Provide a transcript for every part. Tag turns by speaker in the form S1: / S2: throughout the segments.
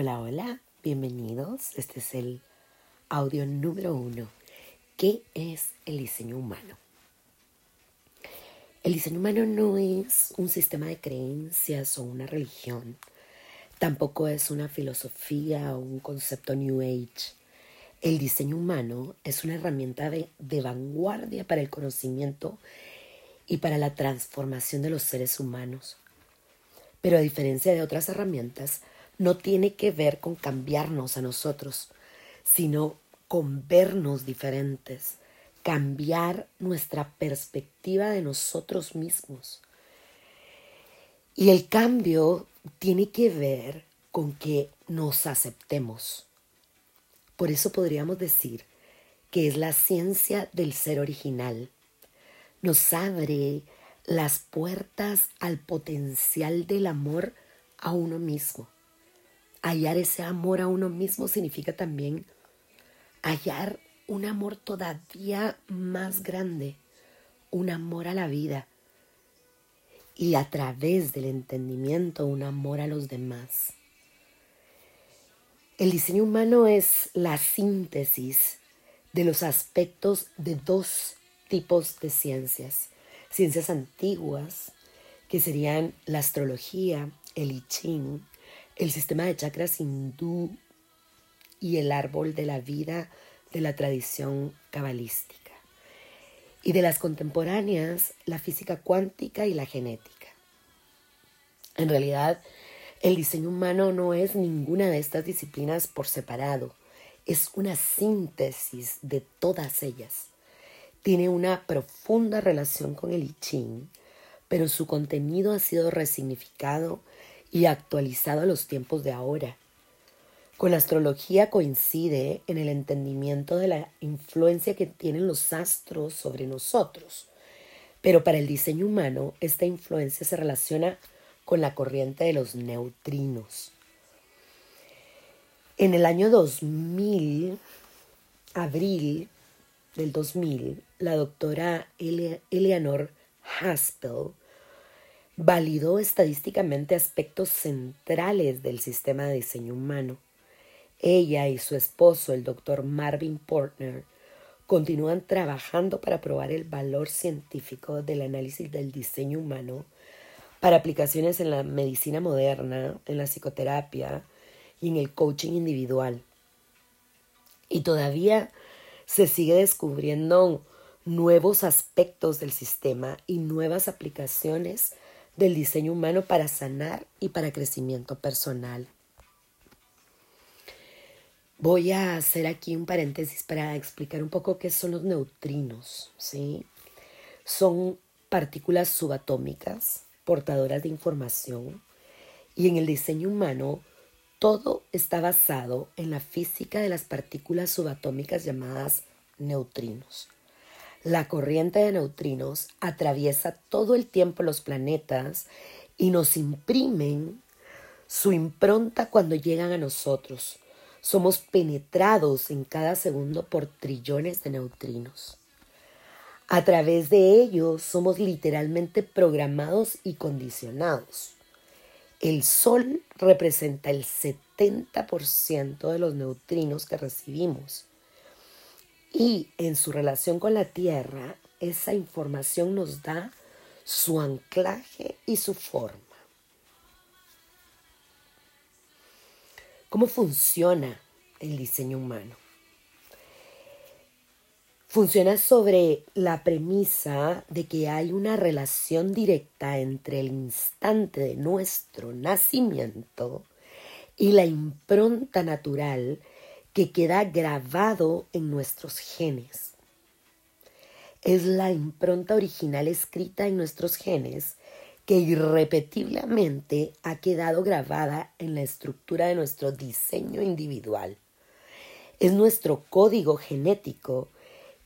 S1: Hola, hola, bienvenidos. Este es el audio número uno. ¿Qué es el diseño humano? El diseño humano no es un sistema de creencias o una religión. Tampoco es una filosofía o un concepto New Age. El diseño humano es una herramienta de, vanguardia para el conocimiento y para la transformación de los seres humanos. Pero a diferencia de otras herramientas, no tiene que ver con cambiarnos a nosotros, sino con vernos diferentes, cambiar nuestra perspectiva de nosotros mismos. Y el cambio tiene que ver con que nos aceptemos. Por eso podríamos decir que es la ciencia del ser original. Nos abre las puertas al potencial del amor a uno mismo hallar ese amor a uno mismo significa también hallar un amor todavía más grande, un amor a la vida y a través del entendimiento un amor a los demás. El diseño humano es la síntesis de los aspectos de dos tipos de ciencias. Ciencias antiguas, que serían la astrología, el I Ching, el sistema de chakras hindú y el árbol de la vida de la tradición cabalística. Y de las contemporáneas, la física cuántica y la genética. En realidad, el diseño humano no es ninguna de estas disciplinas por separado, es una síntesis de todas ellas. Tiene una profunda relación con el I Ching, pero su contenido ha sido resignificado y actualizado a los tiempos de ahora. Con astrología coincide en el entendimiento de la influencia que tienen los astros sobre nosotros, pero para el diseño humano esta influencia se relaciona con la corriente de los neutrinos. En el año 2000, abril del 2000, la doctora Eleanor Haspel validó estadísticamente aspectos centrales del sistema de diseño humano. Ella y su esposo, el doctor Marvin Portner, continúan trabajando para probar el valor científico del análisis del diseño humano para aplicaciones en la medicina moderna, en la psicoterapia y en el coaching individual. Y todavía se sigue descubriendo nuevos aspectos del sistema y nuevas aplicaciones del diseño humano para sanar y para crecimiento personal. Voy a hacer aquí un paréntesis para explicar un poco qué son los neutrinos. ¿sí? Son partículas subatómicas portadoras de información y en el diseño humano todo está basado en la física de las partículas subatómicas llamadas neutrinos. La corriente de neutrinos atraviesa todo el tiempo los planetas y nos imprimen su impronta cuando llegan a nosotros. Somos penetrados en cada segundo por trillones de neutrinos. A través de ellos somos literalmente programados y condicionados. El Sol representa el 70% de los neutrinos que recibimos y en su relación con la Tierra, esa información nos da su anclaje y su forma. ¿Cómo funciona el diseño humano? Funciona sobre la premisa de que hay una relación directa entre el instante de nuestro nacimiento y la impronta natural que queda grabado en nuestros genes. Es la impronta original escrita en nuestros genes que irrepetiblemente ha quedado grabada en la estructura de nuestro diseño individual. Es nuestro código genético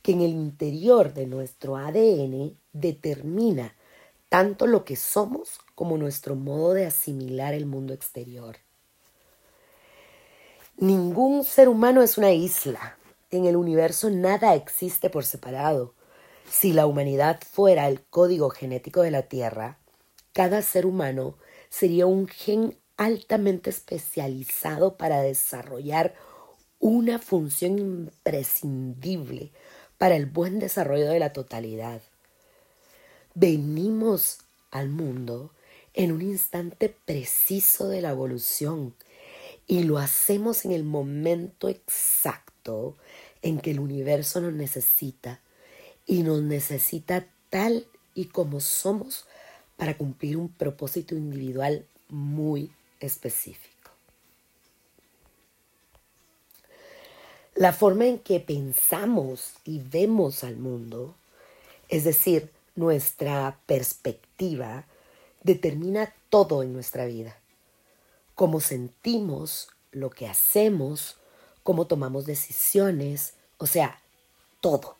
S1: que en el interior de nuestro ADN determina tanto lo que somos como nuestro modo de asimilar el mundo exterior. Ningún ser humano es una isla. En el universo nada existe por separado. Si la humanidad fuera el código genético de la Tierra, cada ser humano sería un gen altamente especializado para desarrollar una función imprescindible para el buen desarrollo de la totalidad. Venimos al mundo en un instante preciso de la evolución y lo hacemos en el momento exacto en que el universo nos necesita y nos necesita tal y como somos para cumplir un propósito individual muy específico. La forma en que pensamos y vemos al mundo, es decir, nuestra perspectiva, determina todo en nuestra vida. Cómo sentimos, lo que hacemos, cómo tomamos decisiones, o sea, todo.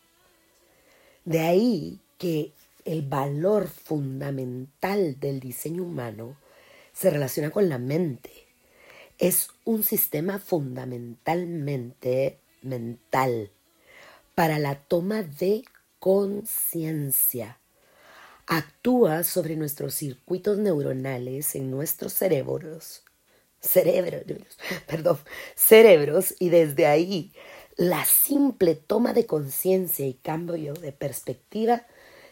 S1: De ahí que el valor fundamental del diseño humano se relaciona con la mente. Es un sistema fundamentalmente mental para la toma de conciencia. Actúa sobre nuestros circuitos neuronales en nuestros cerebros, cerebros, perdón, cerebros y desde ahí la simple toma de conciencia y cambio de perspectiva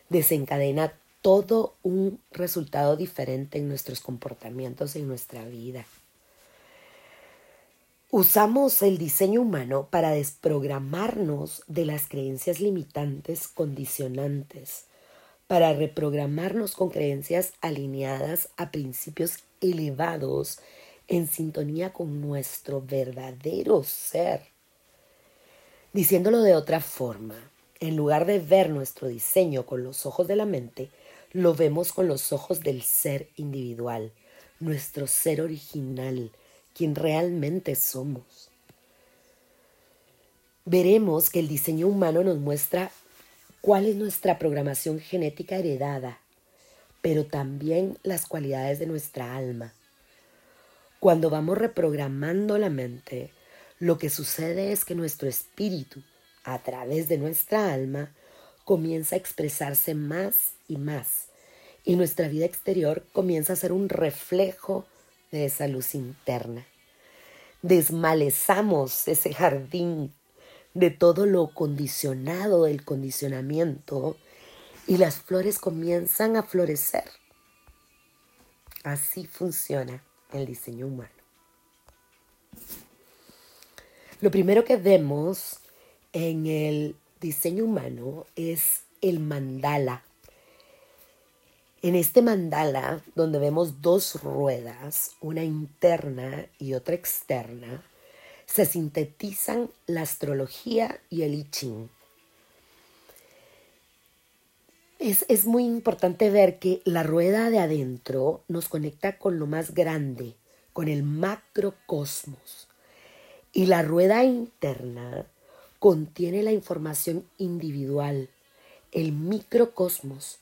S1: desencadena todo un resultado diferente en nuestros comportamientos en nuestra vida. Usamos el diseño humano para desprogramarnos de las creencias limitantes condicionantes, para reprogramarnos con creencias alineadas a principios elevados en sintonía con nuestro verdadero ser. Diciéndolo de otra forma, en lugar de ver nuestro diseño con los ojos de la mente, lo vemos con los ojos del ser individual, nuestro ser original, quien realmente somos. Veremos que el diseño humano nos muestra cuál es nuestra programación genética heredada, pero también las cualidades de nuestra alma. Cuando vamos reprogramando la mente, lo que sucede es que nuestro espíritu, a través de nuestra alma, comienza a expresarse más y más, y nuestra vida exterior comienza a ser un reflejo de esa luz interna. Desmalezamos ese jardín de todo lo condicionado del condicionamiento y las flores comienzan a florecer. Así funciona el diseño humano. Lo primero que vemos en el diseño humano es el mandala. En este mandala, donde vemos dos ruedas, una interna y otra externa, se sintetizan la astrología y el I. Es, es, muy importante ver que la rueda de adentro nos conecta con lo más grande, con el macrocosmos. Y la rueda interna contiene la información individual, el microcosmos.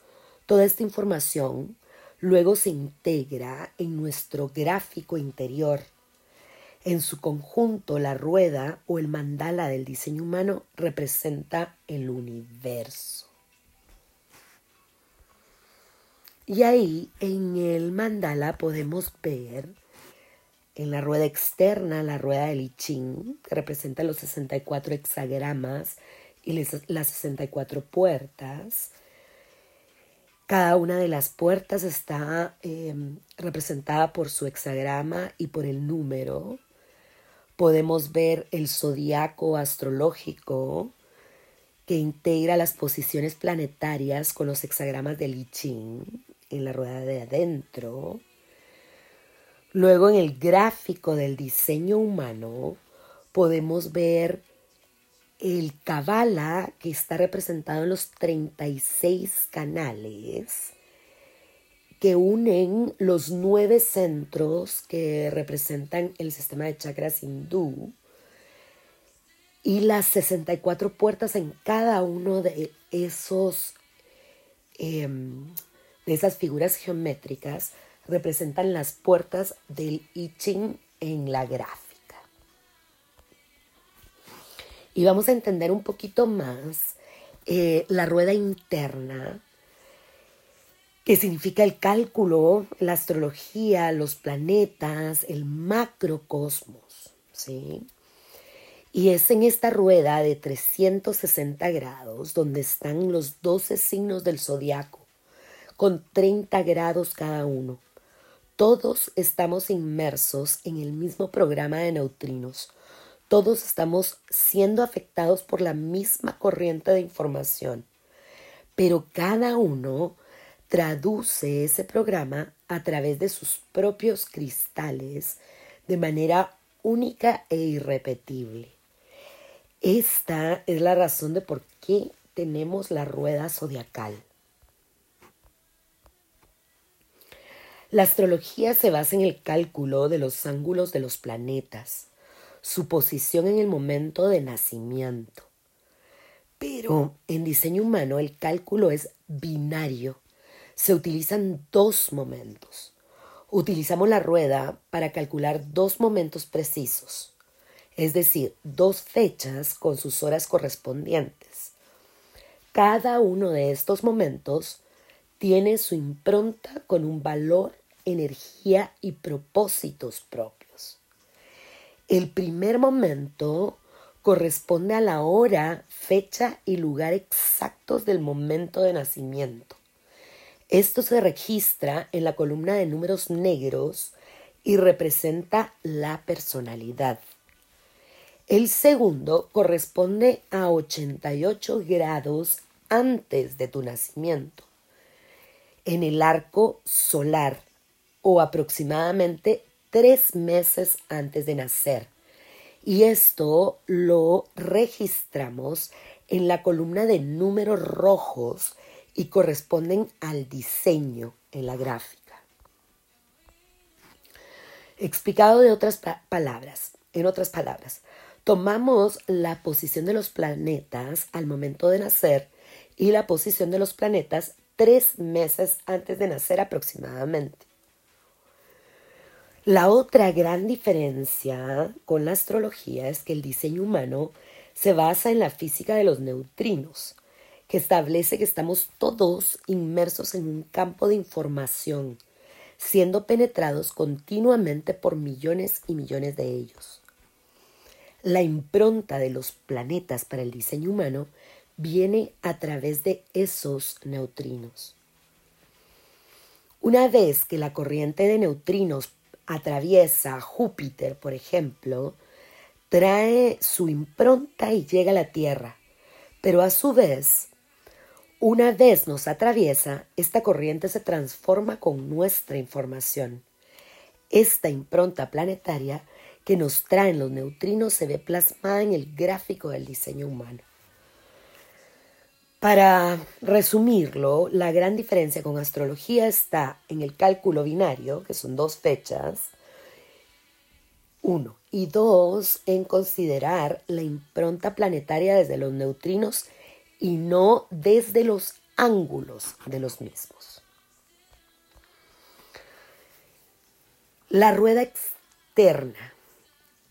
S1: Toda esta información luego se integra en nuestro gráfico interior. En su conjunto, la rueda o el mandala del diseño humano representa el universo. Y ahí en el mandala podemos ver en la rueda externa, la rueda del I Ching, que representa los 64 hexagramas y las 64 puertas. Cada una de las puertas está em, representada por su hexagrama y por el número. Podemos ver el zodiaco astrológico que integra las posiciones planetarias con los hexagramas del I Ching en la rueda de adentro. Luego en el gráfico del diseño humano podemos ver el Kabbalah que está representado en los 36 canales que unen los nueve centros que representan el sistema de chakras hindú y las 64 puertas en cada uno de esos em, esas figuras geométricas representan las puertas del I Ching en la gráfica. Y vamos a entender un poquito más eh, la rueda interna que significa el cálculo, la astrología, los planetas, el macrocosmos, ¿sí? Y es en esta rueda de 360 grados donde están los 12 signos del zodiaco, con 30 grados cada uno. Todos estamos inmersos en el mismo programa de neutrinos. Todos estamos siendo afectados por la misma corriente de información. Pero cada uno traduce ese programa a través de sus propios cristales de manera única e irrepetible. Esta es la razón de por qué tenemos la rueda zodiacal. La astrología se basa en el cálculo de los ángulos de los planetas, su posición en el momento de nacimiento. Pero en diseño humano el cálculo es binario se utilizan dos momentos. Utilizamos la rueda para calcular dos momentos precisos, es decir, dos fechas con sus horas correspondientes. Cada uno de estos momentos tiene su impronta con un valor, energía y propósitos propios. El primer momento corresponde a la hora, fecha y lugar exactos del momento de nacimiento. Esto se registra en la columna de números negros y representa la personalidad. El segundo corresponde a 88 grados antes de tu nacimiento, en el arco solar o aproximadamente tres meses antes de nacer. Y esto lo registramos en la columna de números rojos y corresponden al diseño en la gráfica. Explicado de otras palabras, en otras palabras, tomamos la posición de los planetas al momento de nacer y la posición de los planetas tres meses antes de nacer aproximadamente. La otra gran diferencia con la astrología es que el diseño humano se basa en la física de los neutrinos, que establece que estamos todos inmersos en un campo de información, siendo penetrados continuamente por millones y millones de ellos. La impronta de los planetas para el diseño humano viene a través de esos neutrinos. Una vez que la corriente de neutrinos atraviesa Júpiter, por ejemplo, trae su impronta y llega a la Tierra, pero a su vez una vez nos atraviesa, esta corriente se transforma con nuestra información. Esta impronta planetaria que nos traen los neutrinos se ve plasmada en el gráfico del diseño humano. Para resumirlo, la gran diferencia con astrología está en el cálculo binario, que son dos fechas, uno, y dos, en considerar la impronta planetaria desde los neutrinos y no desde los ángulos de los mismos. La rueda externa,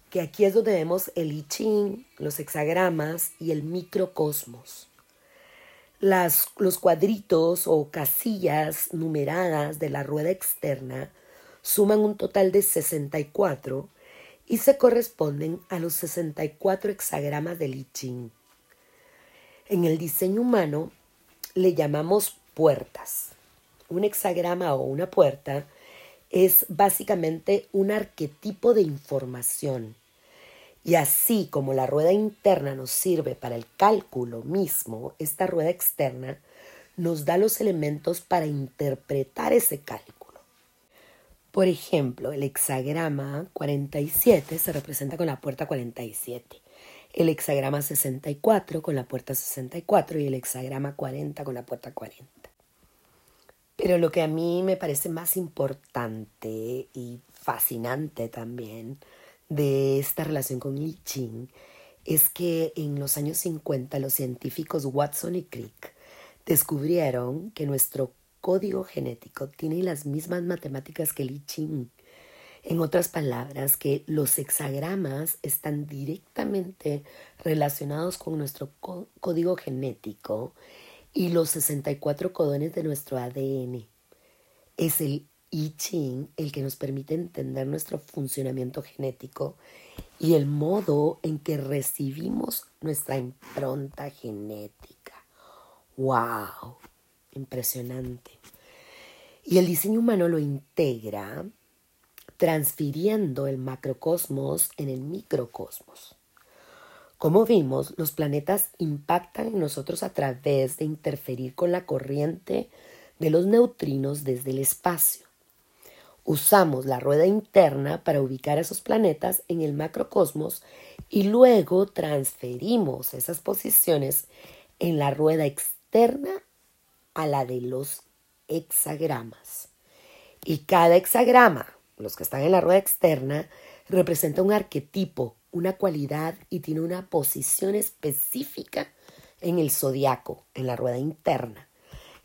S1: que aquí es donde vemos el I Ching, los hexagramas y el microcosmos. Las, los cuadritos o casillas numeradas de la rueda externa suman un total de 64 y se corresponden a los 64 hexagramas del I Ching. En el diseño humano le llamamos puertas. Un hexagrama o una puerta es básicamente un arquetipo de información. Y así como la rueda interna nos sirve para el cálculo mismo, esta rueda externa nos da los elementos para interpretar ese cálculo. Por ejemplo, el hexagrama 47 se representa con la puerta 47 el hexagrama 64 con la puerta 64 y el hexagrama 40 con la puerta 40. Pero lo que a mí me parece más importante y fascinante también de esta relación con I Ching es que en los años 50 los científicos Watson y Crick descubrieron que nuestro código genético tiene las mismas matemáticas que el Ching en otras palabras, que los hexagramas están directamente relacionados con nuestro código genético y los 64 codones de nuestro ADN. es el I Ching el que nos permite entender nuestro funcionamiento genético y el modo en que recibimos nuestra impronta genética. ¡Wow! Impresionante. Y el diseño humano lo integra transfiriendo el macrocosmos en el microcosmos. Como vimos, los planetas impactan en nosotros a través de interferir con la corriente de los neutrinos desde el espacio. Usamos la rueda interna para ubicar esos planetas en el macrocosmos y luego transferimos esas posiciones en la rueda externa a la de los hexagramas. Y cada hexagrama, los que están en la rueda externa, representa un arquetipo, una cualidad y tiene una posición específica en el zodiaco, en la rueda interna.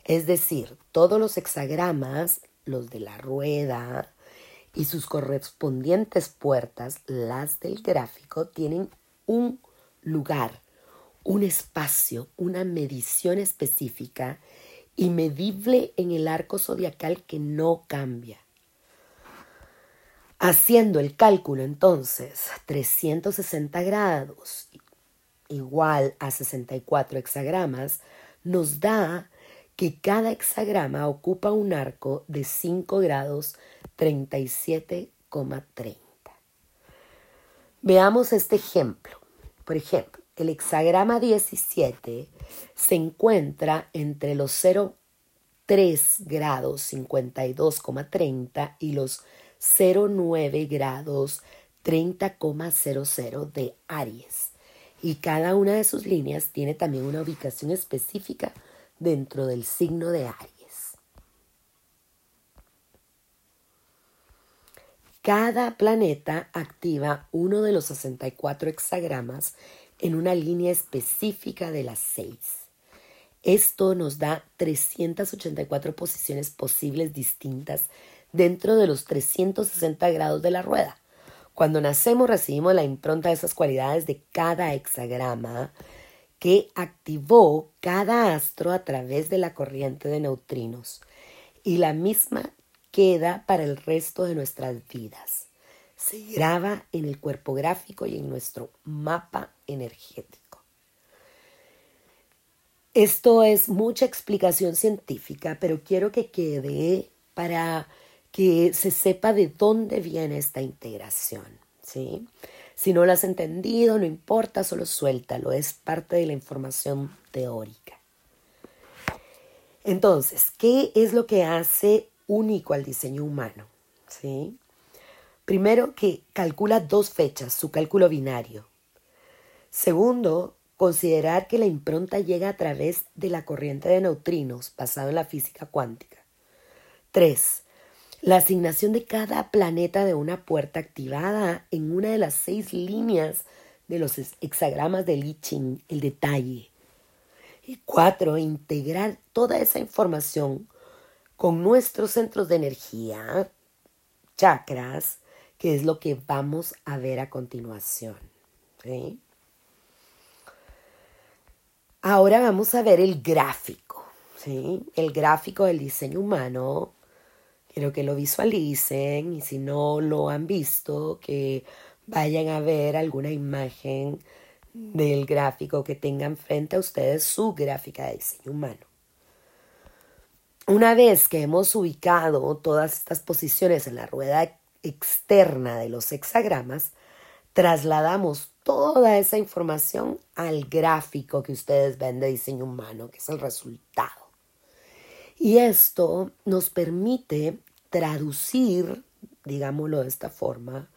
S1: Es decir, todos los hexagramas, los de la rueda y sus correspondientes puertas, las del gráfico, tienen un lugar, un espacio, una medición específica y medible en el arco zodiacal que no cambia. Haciendo el cálculo entonces, 360 grados igual a 64 hexagramas, nos da que cada hexagrama ocupa un arco de 5 grados 37,30. Veamos este ejemplo. Por ejemplo, el hexagrama 17 se encuentra entre los 0,3 grados 52,30 y los 0,9 grados 30,00 de Aries. Y cada una de sus líneas tiene también una ubicación específica dentro del signo de Aries. Cada planeta activa uno de los 64 hexagramas en una línea específica de las seis. Esto nos da 384 posiciones posibles distintas dentro de los 360 grados de la rueda. Cuando nacemos recibimos la impronta de esas cualidades de cada hexagrama que activó cada astro a través de la corriente de neutrinos y la misma queda para el resto de nuestras vidas. Se graba en el cuerpo gráfico y en nuestro mapa energético. Esto es mucha explicación científica, pero quiero que quede para que se sepa de dónde viene esta integración, ¿sí? Si no lo has entendido, no importa, solo suéltalo, es parte de la información teórica. Entonces, ¿qué es lo que hace único al diseño humano? ¿Sí? Primero, que calcula dos fechas, su cálculo binario. Segundo, considerar que la impronta llega a través de la corriente de neutrinos basado en la física cuántica. Tres, la asignación de cada planeta de una puerta activada en una de las seis líneas de los hexagramas de I el detalle. Y cuatro, integrar toda esa información con nuestros centros de energía, chakras, que es lo que vamos a ver a continuación. Ahora vamos a ver el gráfico, ¿sí? el gráfico del diseño humano Quiero que lo visualicen y si no lo han visto, que vayan a ver alguna imagen del gráfico que tengan frente a ustedes su gráfica de diseño humano. Una vez que hemos ubicado todas estas posiciones en la rueda externa de los hexagramas, trasladamos toda esa información al gráfico que ustedes ven de diseño humano, que es el resultado. Y esto nos permite traducir, digámoslo de esta forma,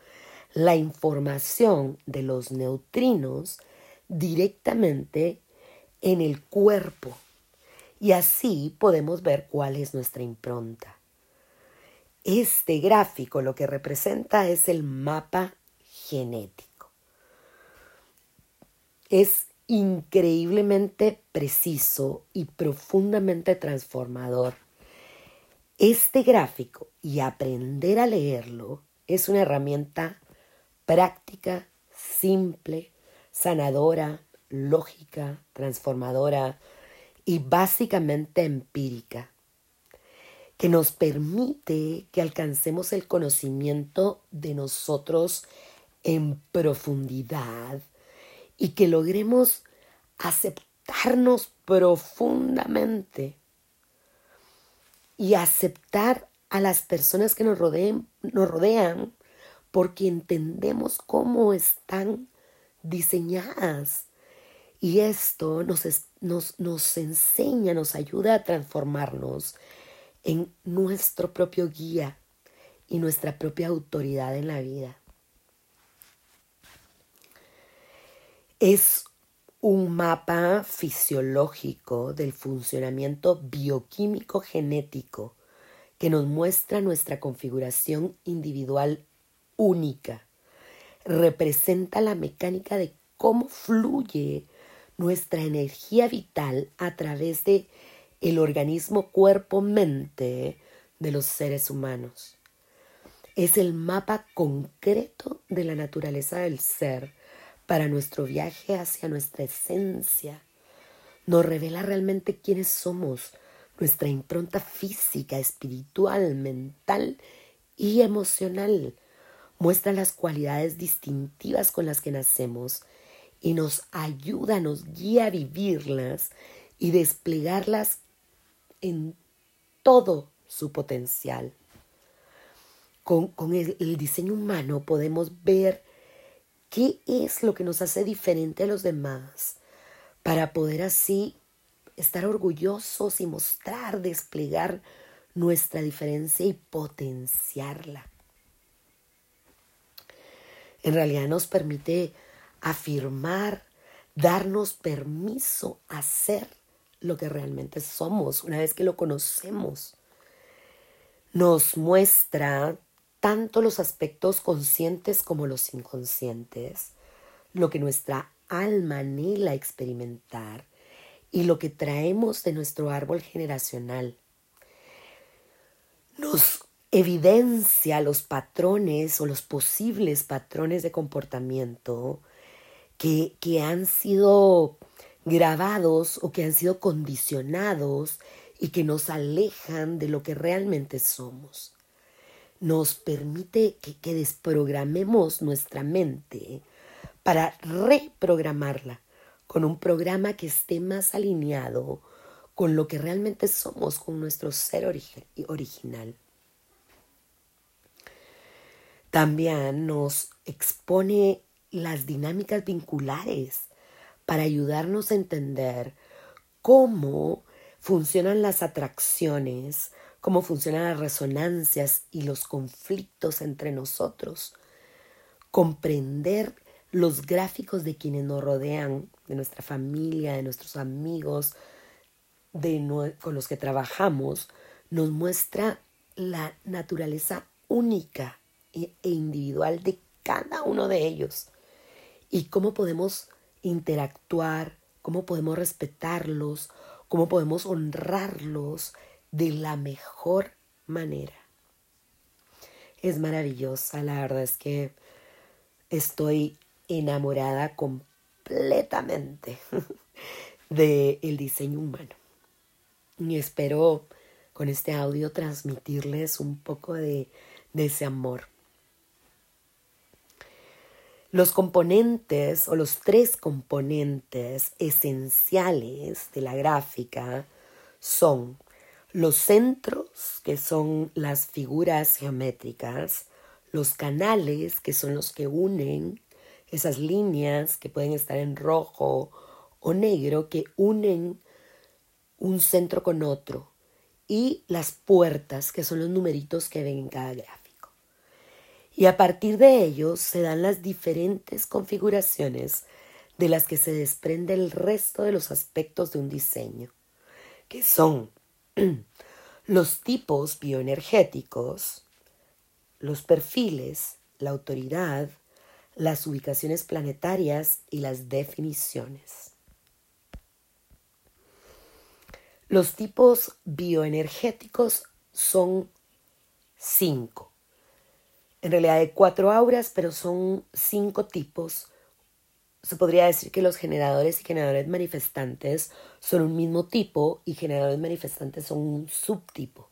S1: la información de los neutrinos directamente en el cuerpo. Y así podemos ver cuál es nuestra impronta. Este gráfico lo que representa es el mapa genético. Es increíblemente preciso y profundamente transformador. Este gráfico y aprender a leerlo es una herramienta práctica, simple, sanadora, lógica, transformadora y básicamente empírica, que nos permite que alcancemos el conocimiento de nosotros en profundidad y que logremos aceptarnos profundamente y aceptar a las personas que nos, nos rodean porque entendemos cómo están diseñadas. Y esto nos, nos, nos enseña, nos ayuda a transformarnos en nuestro propio guía y nuestra propia autoridad en la vida. Es un mapa fisiológico del funcionamiento bioquímico genético que nos muestra nuestra configuración individual única. Representa la mecánica de cómo fluye nuestra energía vital a través de el organismo cuerpo-mente de los seres humanos. Es el mapa concreto de la naturaleza del ser para nuestro viaje hacia nuestra esencia. Nos revela realmente quiénes somos, nuestra impronta física, espiritual, mental y emocional. Muestra las cualidades distintivas con las que nacemos y nos ayuda, nos guía a vivirlas y desplegarlas en todo su potencial. Con, el, el diseño humano podemos ver qué es lo que nos hace diferente a los demás para poder así estar orgullosos y mostrar, desplegar nuestra diferencia y potenciarla. En realidad nos permite afirmar, darnos permiso a ser lo que realmente somos una vez que lo conocemos. Nos muestra tanto los aspectos conscientes como los inconscientes, lo que nuestra alma anhela experimentar y lo que traemos de nuestro árbol generacional. Nos evidencia los patrones o los posibles patrones de comportamiento que, que han sido grabados o que han sido condicionados y que nos alejan de lo que realmente somos. Nos permite que, desprogramemos nuestra mente para reprogramarla con un programa que esté más alineado con lo que realmente somos, con nuestro ser original. También nos expone las dinámicas vinculares para ayudarnos a entender cómo funcionan las atracciones, cómo funcionan las resonancias y los conflictos entre nosotros, comprender los gráficos de quienes nos rodean, de nuestra familia, de nuestros amigos, de con los que trabajamos, nos muestra la naturaleza única e, e individual de cada uno de ellos. Y cómo podemos interactuar, cómo podemos respetarlos, cómo podemos honrarlos de la mejor manera. Es maravillosa, la verdad es que estoy enamorada completamente del el diseño humano. Y espero con este audio transmitirles un poco de, de ese amor. Los componentes o los tres componentes esenciales de la gráfica son los centros, que son las figuras geométricas, los canales, que son los que unen esas líneas que pueden estar en rojo o negro, que unen un centro con otro, y las puertas, que son los numeritos que ven en cada gráfica. Y a partir de ellos se dan las diferentes configuraciones de las que se desprende el resto de los aspectos de un diseño, que son los tipos bioenergéticos, los perfiles, la autoridad, las ubicaciones planetarias y las definiciones. Los tipos bioenergéticos son cinco en realidad hay cuatro auras, pero son cinco tipos. Se podría decir que los generadores y generadores manifestantes son un mismo tipo y generadores manifestantes son un subtipo.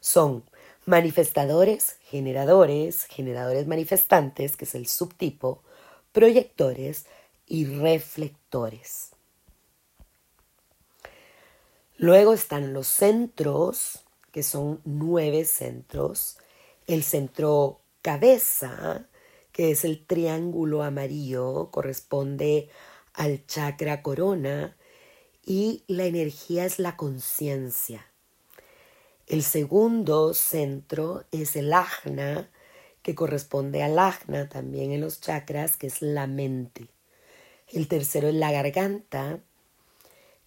S1: son manifestadores, generadores, generadores manifestantes, que es el subtipo, proyectores y reflectores. Luego están los centros, que son nueve centros. El centro cabeza, que es el triángulo amarillo, corresponde al chakra corona y la energía es la conciencia. El segundo centro es el ajna, que corresponde al ajna también en los chakras, que es la mente. El tercero es la garganta,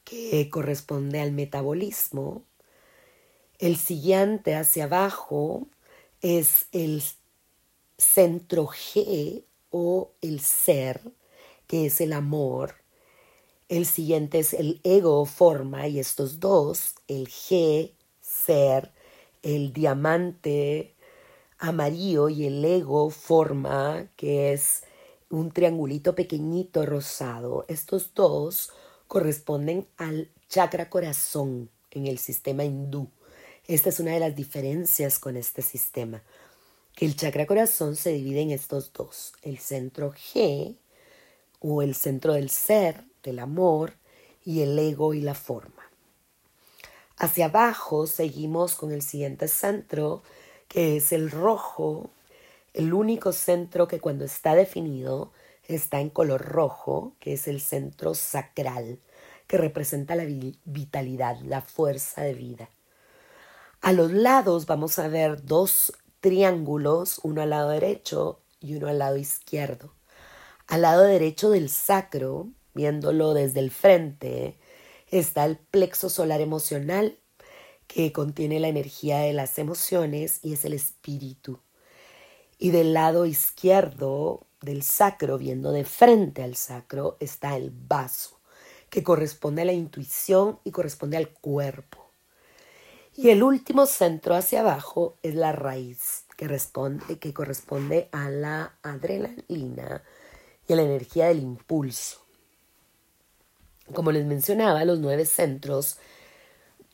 S1: que corresponde al metabolismo. El siguiente hacia abajo es el centro G o el ser, que es el amor. El siguiente es el ego forma y estos dos, el G, ser, el diamante amarillo y el ego forma, que es un triangulito pequeñito rosado. Estos dos corresponden al chakra corazón en el sistema hindú. Esta es una de las diferencias con este sistema, que el chakra corazón se divide en estos dos, el centro G o el centro del ser, del amor, y el ego y la forma. Hacia abajo seguimos con el siguiente centro, que es el rojo, el único centro que cuando está definido está en color rojo, que es el centro sacral, que representa la vitalidad, la fuerza de vida. A los lados vamos a ver dos triángulos, uno al lado derecho y uno al lado izquierdo. Al lado derecho del sacro, viéndolo desde el frente, está el plexo solar emocional, que contiene la energía de las emociones y es el espíritu. Y del lado izquierdo del sacro, viendo de frente al sacro, está el vaso, que corresponde a la intuición y corresponde al cuerpo. Y el último centro hacia abajo es la raíz, que, responde, que corresponde a la adrenalina y a la energía del impulso. Como les mencionaba, los nueve centros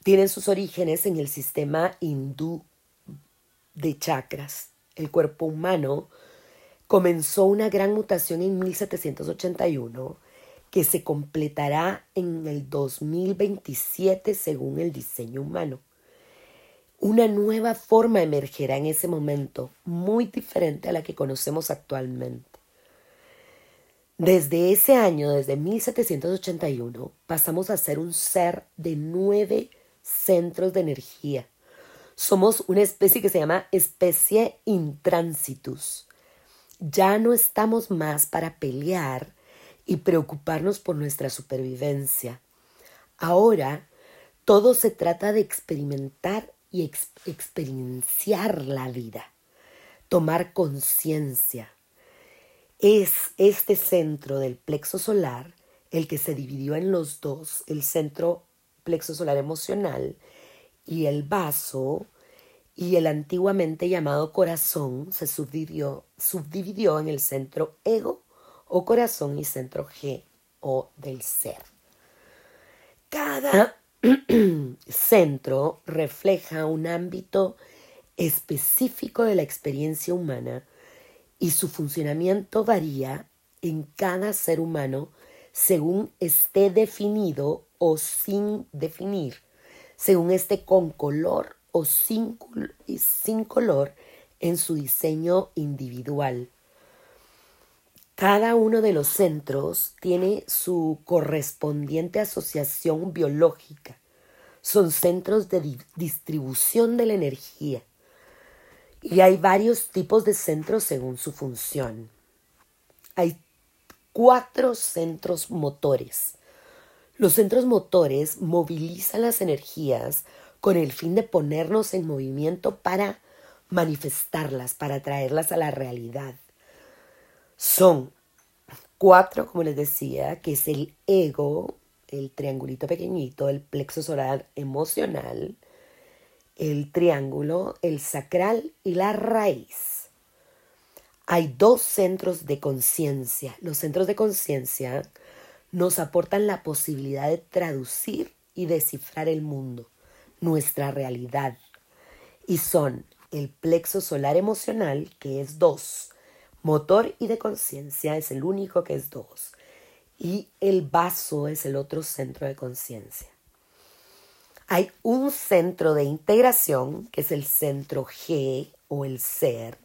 S1: tienen sus orígenes en el sistema hindú de chakras. El cuerpo humano comenzó una gran mutación en 1781 que se completará en el 2027 según el diseño humano. Una nueva forma emergerá en ese momento, muy diferente a la que conocemos actualmente. Desde ese año, desde 1781, pasamos a ser un ser de nueve centros de energía. Somos una especie que se llama especie intransitus. Ya no estamos más para pelear y preocuparnos por nuestra supervivencia. Ahora todo se trata de experimentar y experienciar la vida, tomar conciencia. Es este centro del plexo solar el que se dividió en los dos, el centro plexo solar emocional y el vaso y el antiguamente llamado corazón se subdividió, subdividió en el centro ego o corazón y centro G o del ser. Cada centro refleja un ámbito específico de la experiencia humana y su funcionamiento varía en cada ser humano según esté definido o sin definir, según esté con color o sin, sin color en su diseño individual. Cada uno de los centros tiene su correspondiente asociación biológica. Son centros de distribución de la energía. Y hay varios tipos de centros según su función. Hay cuatro centros motores. Los centros motores movilizan las energías con el fin de ponernos en movimiento para manifestarlas, para traerlas a la realidad. Son cuatro, como les decía, que es el ego, el triangulito pequeñito, el plexo solar emocional, el triángulo, el sacral y la raíz. Hay dos centros de conciencia. Los centros de conciencia nos aportan la posibilidad de traducir y descifrar el mundo, nuestra realidad. y son el plexo solar emocional, que es 2, motor y de conciencia es el único que es 2, y el vaso es el otro centro de conciencia. Hay un centro de integración, que es el centro G o el ser,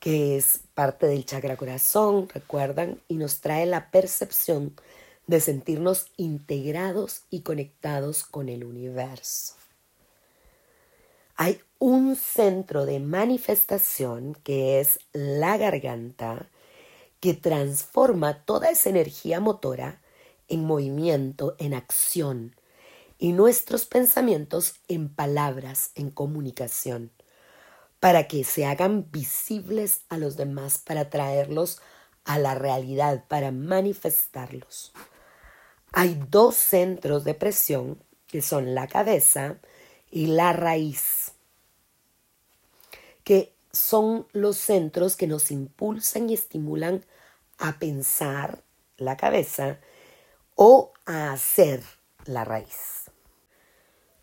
S1: que es parte del chakra corazón, recuerdan, y nos trae la percepción de sentirnos integrados y conectados con el universo. Hay un centro de manifestación que es la garganta, que transforma toda esa energía motora en movimiento, en acción, y nuestros pensamientos en palabras, en comunicación, para que se hagan visibles a los demás, para traerlos a la realidad, para manifestarlos. Hay dos centros de presión, que son la cabeza y la raíz que son los centros que nos impulsan y estimulan a pensar la cabeza o a hacer la raíz.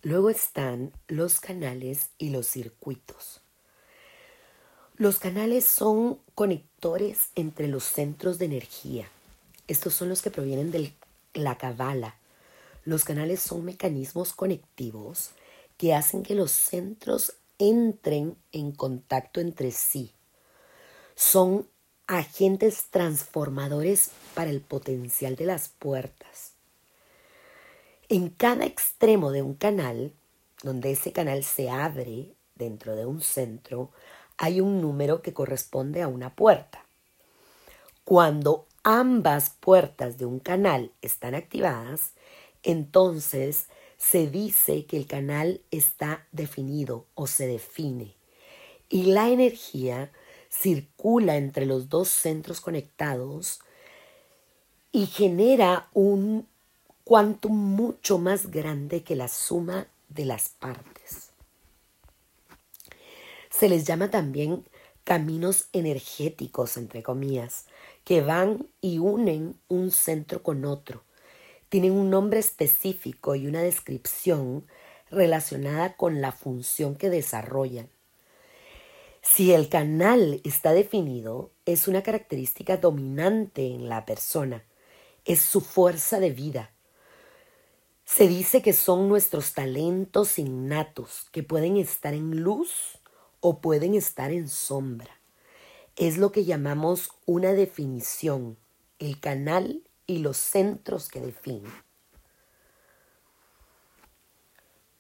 S1: Luego están los canales y los circuitos. Los canales son conectores entre los centros de energía. Estos son los que provienen de la cabala. Los canales son mecanismos conectivos que hacen que los centros entren en contacto entre sí. Son agentes transformadores para el potencial de las puertas. En cada extremo de un canal, donde ese canal se abre dentro de un centro, hay un número que corresponde a una puerta. Cuando ambas puertas de un canal están activadas, entonces se dice que el canal está definido o se define y la energía circula entre los dos centros conectados y genera un cuantum mucho más grande que la suma de las partes. Se les llama también caminos energéticos, entre comillas, que van y unen un centro con otro tienen un nombre específico y una descripción relacionada con la función que desarrollan. Si el canal está definido, es una característica dominante en la persona, es su fuerza de vida. Se dice que son nuestros talentos innatos, que pueden estar en luz o pueden estar en sombra. Es lo que llamamos una definición. El canal y los centros que definen.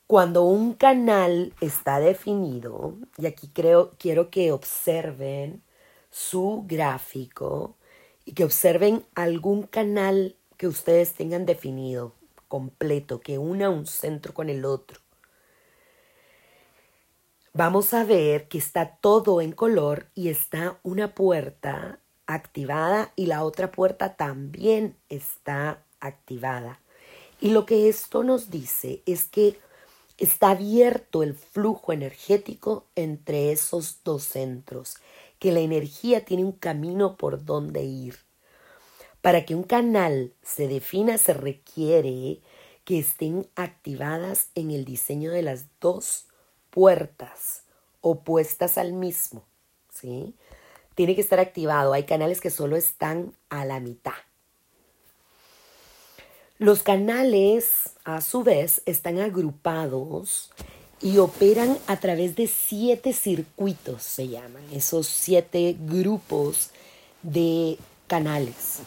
S1: Cuando un canal está definido, y aquí creo, quiero que observen su gráfico y que observen algún canal que ustedes tengan definido completo, que una un centro con el otro. Vamos a ver que está todo en color y está una puerta activada y la otra puerta también está activada. Y lo que esto nos dice es que está abierto el flujo energético entre esos dos centros, que la energía tiene un camino por donde ir. Para que un canal se defina se requiere que estén activadas en el diseño de las dos puertas opuestas al mismo, ¿sí? Tiene que estar activado. Hay canales que solo están a la mitad. Los canales, a su vez, están agrupados y operan a través de siete circuitos, se llaman, esos siete grupos de canales.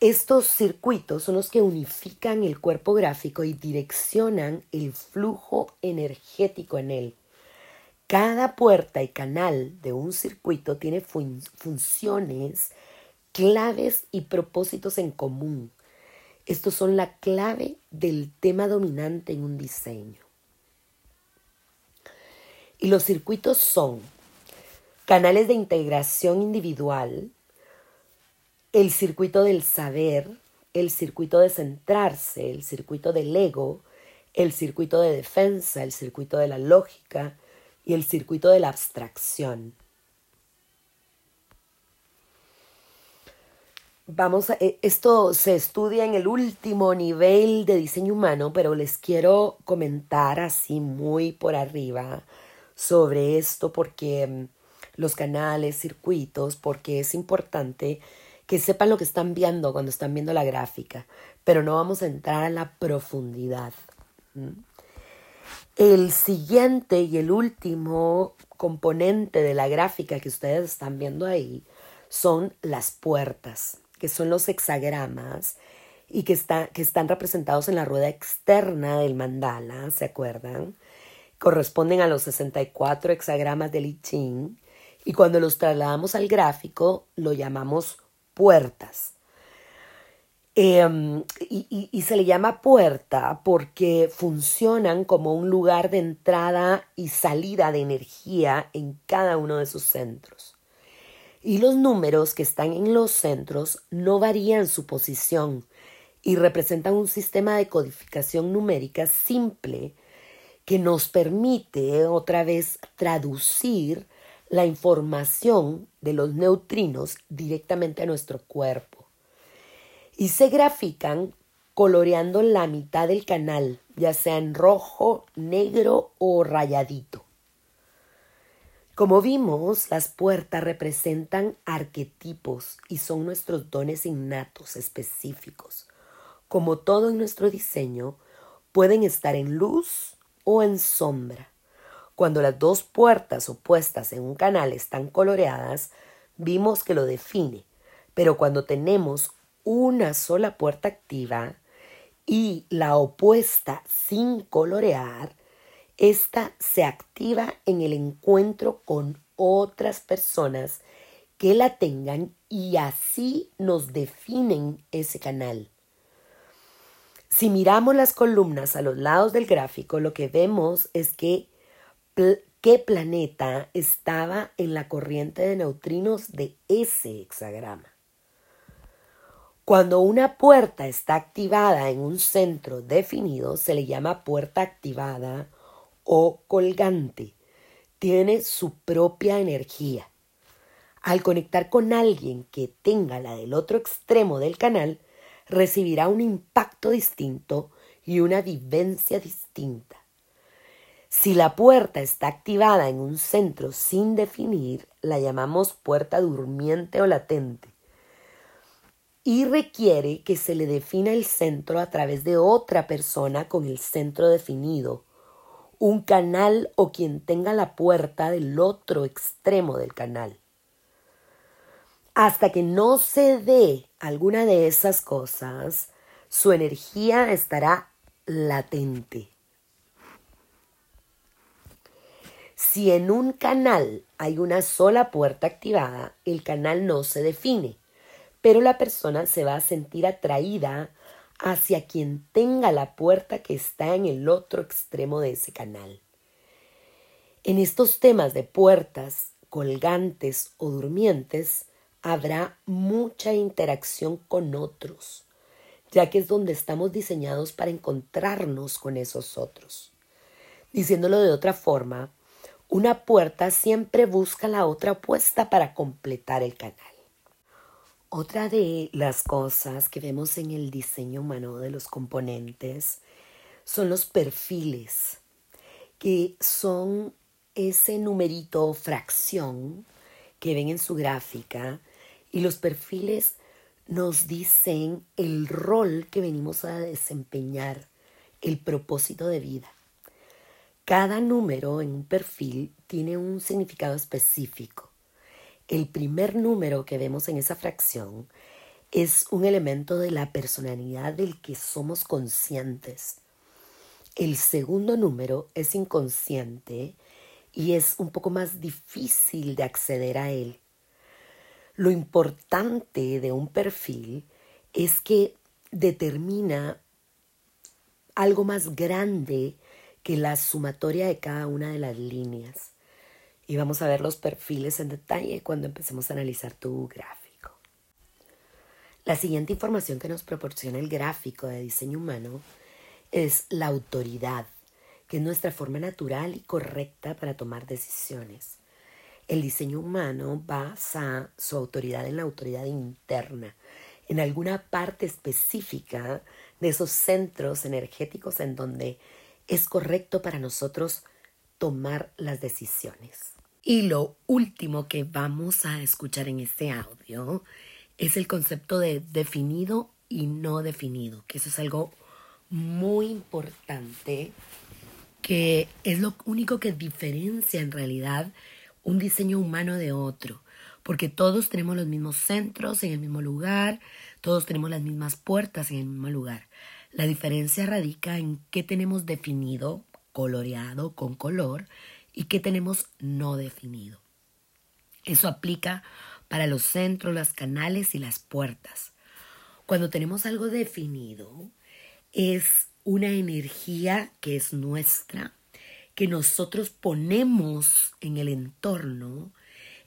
S1: Estos circuitos son los que unifican el cuerpo gráfico y direccionan el flujo energético en él. Cada puerta y canal de un circuito tiene funciones, claves y propósitos en común. Estos son la clave del tema dominante en un diseño. Y los circuitos son canales de integración individual, el circuito del saber, el circuito de centrarse, el circuito del ego, el circuito de defensa, el circuito de la lógica, y el circuito de la abstracción. vamos a, eh, esto se estudia en el último nivel de diseño humano, pero les quiero comentar así muy por arriba sobre esto porque mm, los canales, circuitos, porque es importante que sepan lo que están viendo cuando están viendo la gráfica, pero no vamos a entrar a la profundidad. El siguiente y el último componente de la gráfica que ustedes están viendo ahí son las puertas, que son los hexagramas y que, que están representados en la rueda externa del mandala, ¿se acuerdan? Corresponden a los 64 hexagramas del I y cuando los trasladamos al gráfico lo llamamos puertas. Em, y, y, se le llama puerta porque funcionan como un lugar de entrada y salida de energía en cada uno de sus centros. Y los números que están en los centros no varían su posición y representan un sistema de codificación numérica simple que nos permite otra vez traducir la información de los neutrinos directamente a nuestro cuerpo. Y se grafican coloreando la mitad del canal, ya sea en rojo, negro o rayadito. Como vimos, las puertas representan arquetipos y son nuestros dones innatos específicos. Como todo en nuestro diseño, pueden estar en luz o en sombra. Cuando las dos puertas opuestas en un canal están coloreadas, vimos que lo define, pero cuando tenemos una sola puerta activa y la opuesta sin colorear, esta se activa en el encuentro con otras personas que la tengan y así nos definen ese canal. Si miramos las columnas a los lados del gráfico, lo que vemos es que qué planeta estaba en la corriente de neutrinos de ese hexagrama. Cuando una puerta está activada en un centro definido, se le llama puerta activada o colgante. Tiene su propia energía. Al conectar con alguien que tenga la del otro extremo del canal, recibirá un impacto distinto y una vivencia distinta. Si la puerta está activada en un centro sin definir, la llamamos puerta durmiente o latente y requiere que se le defina el centro a través de otra persona con el centro definido, un canal o quien tenga la puerta del otro extremo del canal. Hasta que no se dé alguna de esas cosas, su energía estará latente. Si en un canal hay una sola puerta activada, el canal no se define, pero la persona se va a sentir atraída hacia quien tenga la puerta que está en el otro extremo de ese canal. En estos temas de puertas, colgantes o durmientes, habrá mucha interacción con otros, ya que es donde estamos diseñados para encontrarnos con esos otros. Diciéndolo de otra forma, una puerta siempre busca la otra puesta para completar el canal. Otra de las cosas que vemos en el diseño humano de los componentes son los perfiles, que son ese numerito fracción que ven en su gráfica y los perfiles nos dicen el rol que venimos a desempeñar, el propósito de vida. Cada número en un perfil tiene un significado específico. El primer número que vemos en esa fracción es un elemento de la personalidad del que somos conscientes. El segundo número es inconsciente y es un poco más difícil de acceder a él. Lo importante de un perfil es que determina algo más grande que la sumatoria de cada una de las líneas. Y vamos a ver los perfiles en detalle cuando empecemos a analizar tu gráfico. La siguiente información que nos proporciona el gráfico de diseño humano es la autoridad, que es nuestra forma natural y correcta para tomar decisiones. El diseño humano basa su autoridad en la autoridad interna, en alguna parte específica de esos centros energéticos en donde es correcto para nosotros tomar las decisiones. Y lo último que vamos a escuchar en este audio es el concepto de definido y no definido, que eso es algo muy importante, que es lo único que diferencia en realidad un diseño humano de otro, porque todos tenemos los mismos centros en el mismo lugar, todos tenemos las mismas puertas en el mismo lugar. La diferencia radica en qué tenemos definido, coloreado con color, y qué tenemos no definido. Eso aplica para los centros, los canales y las puertas. Cuando tenemos algo definido, es una energía que es nuestra, que nosotros ponemos en el entorno,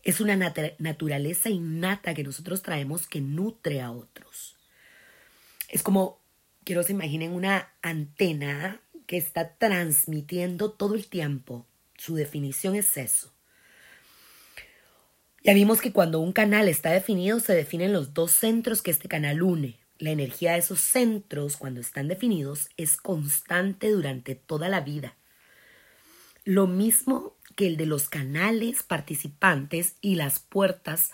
S1: es una naturaleza innata que nosotros traemos que nutre a otros. Es como, quiero que se imaginen una antena que está transmitiendo todo el tiempo. Su definición es eso. Ya vimos que cuando un canal está definido se definen los dos centros que este canal une. La energía de esos centros, cuando están definidos, es constante durante toda la vida. Lo mismo que el de los canales participantes y las puertas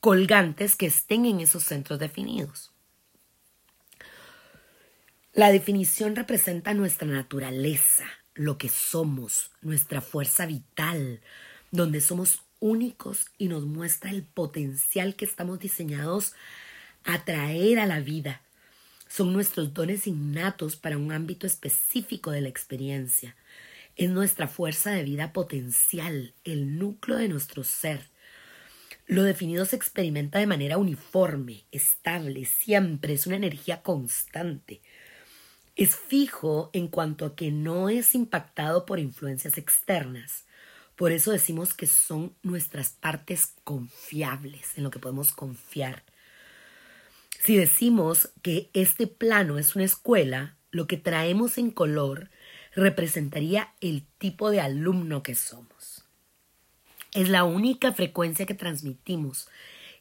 S1: colgantes que estén en esos centros definidos. La definición representa nuestra naturaleza, lo que somos, nuestra fuerza vital, donde somos únicos y nos muestra el potencial que estamos diseñados a traer a la vida. Son nuestros dones innatos para un ámbito específico de la experiencia. Es nuestra fuerza de vida potencial, el núcleo de nuestro ser. Lo definido se experimenta de manera uniforme, estable, siempre, es una energía constante. Es fijo en cuanto a que no es impactado por influencias externas. Por eso decimos que son nuestras partes confiables, en lo que podemos confiar. Si decimos que este plano es una escuela, lo que traemos en color representaría el tipo de alumno que somos. Es la única frecuencia que transmitimos,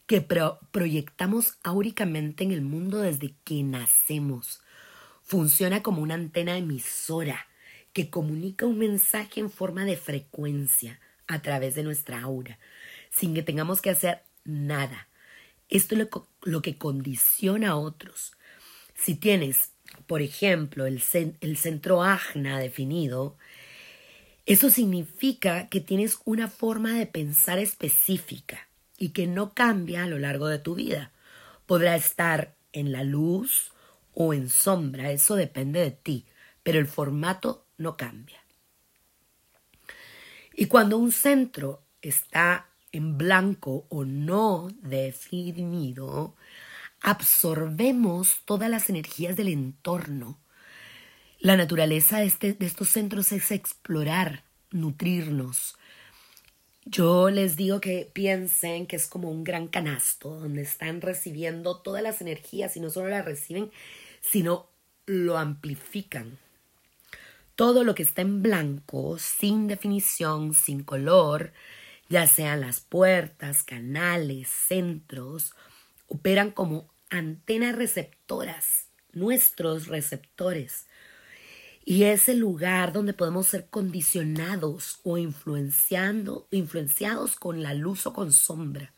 S1: que proyectamos áuricamente en el mundo desde que nacemos. Funciona como una antena emisora que comunica un mensaje en forma de frecuencia a través de nuestra aura, sin que tengamos que hacer nada. Esto es lo, que condiciona a otros. Si tienes por ejemplo, el, el centro ajna definido, eso significa que tienes una forma de pensar específica y que no cambia a lo largo de tu vida. Podrá estar en la luz o en sombra, eso depende de ti, pero el formato no cambia. Y cuando un centro está en blanco o no definido, absorbemos todas las energías del entorno. La naturaleza de, este, de estos centros es explorar, nutrirnos. Yo les digo que piensen que es como un gran canasto donde están recibiendo todas las energías y no solo las reciben, sino lo amplifican. Todo lo que está en blanco, sin definición, sin color, ya sean las puertas, canales, centros, operan como antenas receptoras, nuestros receptores. Y es el lugar donde podemos ser condicionados o influenciando, influenciados con la luz o con sombra.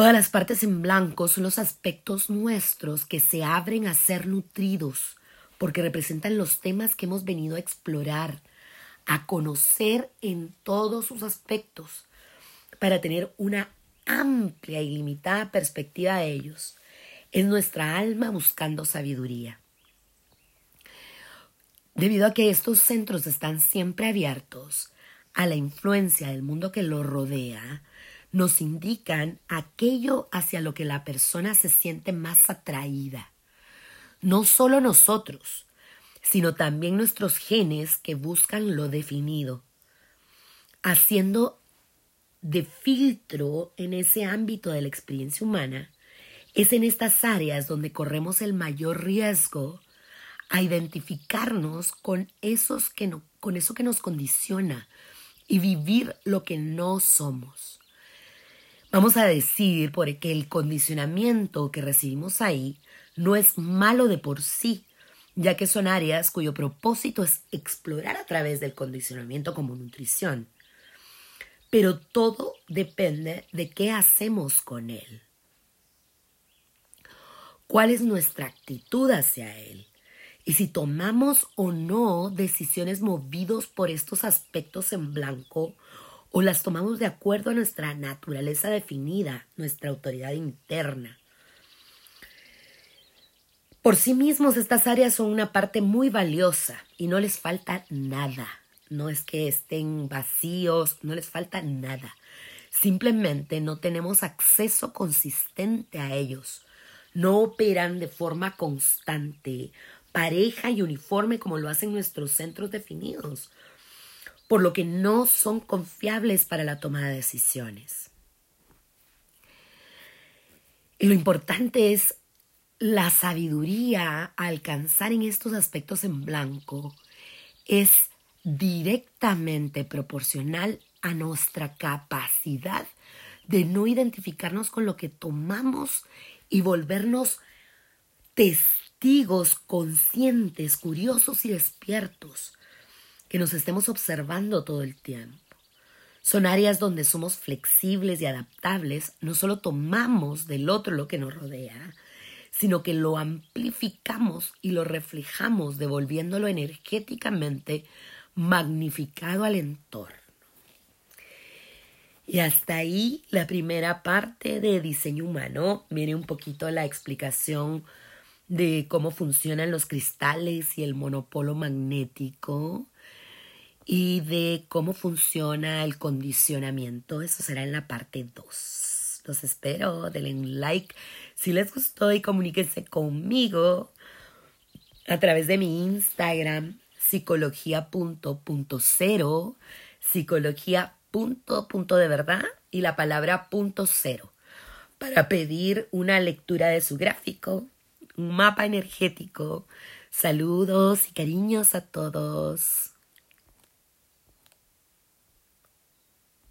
S1: Todas las partes en blanco son los aspectos nuestros que se abren a ser nutridos, porque representan los temas que hemos venido a explorar, a conocer en todos sus aspectos, para tener una amplia y limitada perspectiva de ellos. Es nuestra alma buscando sabiduría. Debido a que estos centros están siempre abiertos a la influencia del mundo que los rodea, nos indican aquello hacia lo que la persona se siente más atraída. No solo nosotros, sino también nuestros genes que buscan lo definido, haciendo de filtro en ese ámbito de la experiencia humana, es en estas áreas donde corremos el mayor riesgo a identificarnos con, esos que con eso que nos condiciona y vivir lo que no somos. Vamos a decir porque el condicionamiento que recibimos ahí no es malo de por sí, ya que son áreas cuyo propósito es explorar a través del condicionamiento como nutrición. Pero todo depende de qué hacemos con él. ¿Cuál es nuestra actitud hacia él? Y si tomamos o no decisiones movidos por estos aspectos en blanco o las tomamos de acuerdo a nuestra naturaleza definida, nuestra autoridad interna. Por sí mismos estas áreas son una parte muy valiosa y no les falta nada. No es que estén vacíos, no les falta nada. Simplemente no tenemos acceso consistente a ellos. No operan de forma constante, pareja y uniforme como lo hacen nuestros centros definidos, por lo que no son confiables para la toma de decisiones. Y lo importante es la sabiduría a alcanzar en estos aspectos en blanco es directamente proporcional a nuestra capacidad de no identificarnos con lo que tomamos y volvernos testigos conscientes, curiosos y despiertos, que nos estemos observando todo el tiempo. Son áreas donde somos flexibles y adaptables, no solo tomamos del otro lo que nos rodea, sino que lo amplificamos y lo reflejamos, devolviéndolo energéticamente magnificado al entorno. Y hasta ahí la primera parte de diseño humano. Viene un poquito la explicación de cómo funcionan los cristales y el monopolo magnético y de cómo funciona el condicionamiento. Eso será en la parte 2. Los espero, denle un like si les gustó y comuníquense conmigo a través de mi Instagram, psicología.cero, psicología punto, punto de verdad y la palabra punto cero para pedir una lectura de su gráfico, un mapa energético. Saludos y cariños a todos.